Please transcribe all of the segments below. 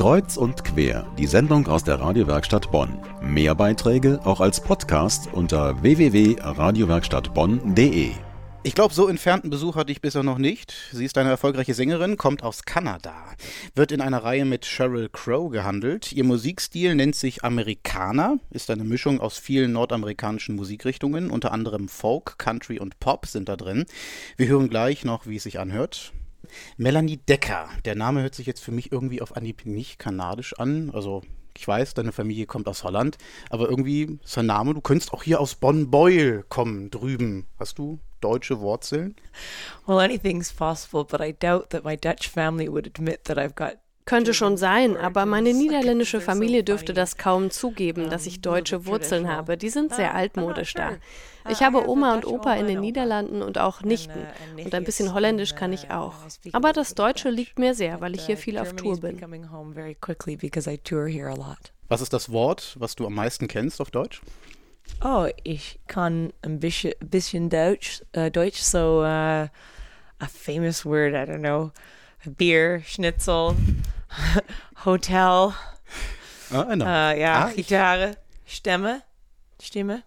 Kreuz und quer, die Sendung aus der Radiowerkstatt Bonn. Mehr Beiträge auch als Podcast unter www.radiowerkstattbonn.de. Ich glaube, so entfernten Besuch hatte ich bisher noch nicht. Sie ist eine erfolgreiche Sängerin, kommt aus Kanada, wird in einer Reihe mit Sheryl Crow gehandelt. Ihr Musikstil nennt sich Amerikaner, ist eine Mischung aus vielen nordamerikanischen Musikrichtungen, unter anderem Folk, Country und Pop sind da drin. Wir hören gleich noch, wie es sich anhört. Melanie Decker, der Name hört sich jetzt für mich irgendwie auf Anhieb nicht kanadisch an, also ich weiß, deine Familie kommt aus Holland, aber irgendwie ist dein Name, du könntest auch hier aus Bonn-Beuel kommen, drüben. Hast du deutsche Wurzeln? Well, anything's possible, but I doubt that my Dutch family would admit that I've got könnte schon sein, aber meine niederländische Familie dürfte das kaum zugeben, dass ich deutsche Wurzeln habe. Die sind sehr altmodisch da. Ich habe Oma und Opa in den Niederlanden und auch Nichten. Und ein bisschen Holländisch kann ich auch. Aber das Deutsche liegt mir sehr, weil ich hier viel auf Tour bin. Was ist das Wort, was du am meisten kennst auf Deutsch? Oh, ich kann ein bisschen, bisschen Deutsch, uh, Deutsch, so uh, a famous word, I don't know, Bier, Schnitzel, Hotel, ah, I know. uh, ja, Ah, ich- Gitarre, Stimme, Stimme,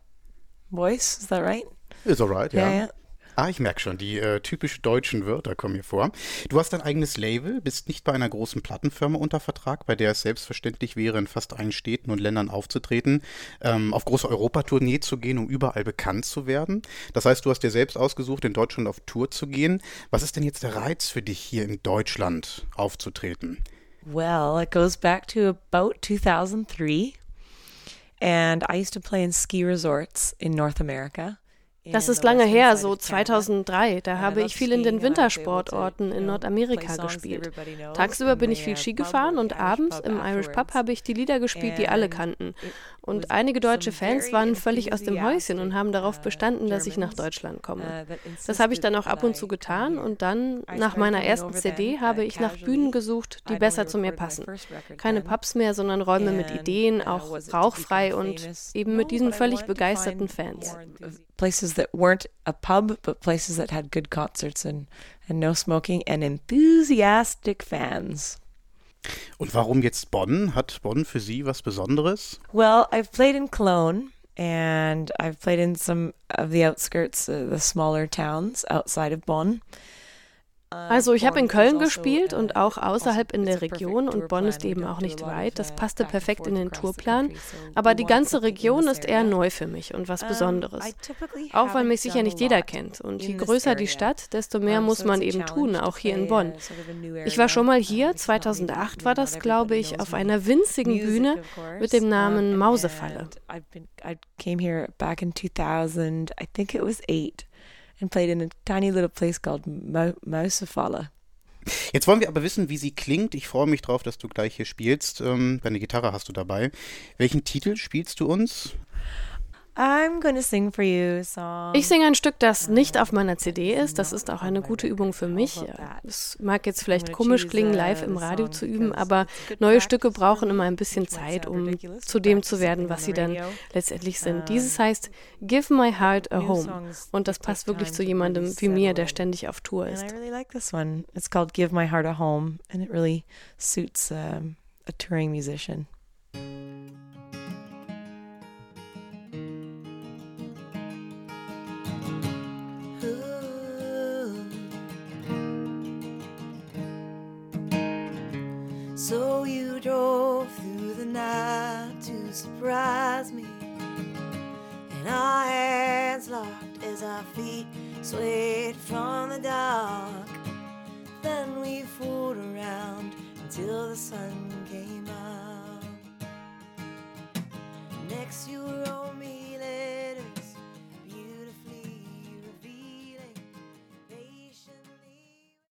Voice, is that right? Ist alright, ja. Ja, ja. Ah, ich merke schon, die äh, typisch deutschen Wörter kommen hier vor. Du hast dein eigenes Label, bist nicht bei einer großen Plattenfirma unter Vertrag, bei der es selbstverständlich wäre, in fast allen Städten und Ländern aufzutreten, ähm, auf große Europatournee zu gehen, um überall bekannt zu werden. Das heißt, du hast dir selbst ausgesucht, in Deutschland auf Tour zu gehen. Was ist denn jetzt der Reiz für dich, hier in Deutschland aufzutreten? Well, it goes back to about 2003. And I used to play in ski resorts in North America. Das ist lange her, so of Canada. 2003. Da And I habe ich viel in den to, Wintersportorten in Nordamerika gespielt. Tagsüber bin in ich viel uh, Ski gefahren und abends im Irish Pub habe ich die Lieder gespielt, die alle kannten. Und einige deutsche Fans waren völlig aus dem Häuschen und haben darauf enthusiastic, bestanden, uh, dass ich nach Deutschland komme. uh, that Das habe ich dann auch ab und zu getan und dann, nach meiner ersten CD, then, habe uh, ich nach. Bühnen gesucht, die besser zu mir passen. Keine. Pubs mehr, sondern Räume mit Ideen, uh, auch rauchfrei und eben mit diesen völlig begeisterten Fans. More enthusi- Places that weren't a pub, but places that had good concerts and, and no smoking and enthusiastic fans. Und warum jetzt Bonn? Hat Bonn für Sie was Besonderes? Well, I've played in Cologne and I've played in some of the outskirts, uh, the smaller towns outside of Bonn. Also ich habe in Köln also, gespielt und auch außerhalb in it's der Region und Bonn ist eben auch nicht weit. Das passte perfekt in den Tourplan. Aber die ganze in Region ist eher neu für mich und was Besonderes. Auch weil mich sicher nicht jeder kennt. Und in je größer die. Stadt, desto mehr muss man eben tun, auch hier in Bonn. Ich war schon mal hier, it's not maybe 2008 war das, glaube ich, auf einer winzigen Bühne mit dem Namen Mausefalle. and I've been, I came here back in 2000, I think it was eight, and played in a tiny little place called Mo- Mausefalle. Jetzt wollen wir aber wissen, wie sie klingt. Ich freue mich drauf, dass du gleich hier spielst. Ähm, deine Gitarre hast du dabei. Welchen Titel spielst du uns? I'm to sing for you a song. Ich singe ein Stück, das nicht auf meiner CD ist. Das ist auch eine gute Übung für mich. Es mag jetzt vielleicht komisch klingen, live im Radio zu üben, aber neue Stücke brauchen immer ein bisschen Zeit, um zu dem zu werden, was sie dann letztendlich sind. Dieses heißt Give My Heart a Home. Und das passt wirklich zu jemandem wie mir, der ständig auf Tour ist. I really like this one. It's called Give My Heart a Home, and it really suits a touring musician. So you drove through the night to surprise me. And our hands locked as our feet swayed from the dark. Then we fooled around until the sun came out. Next you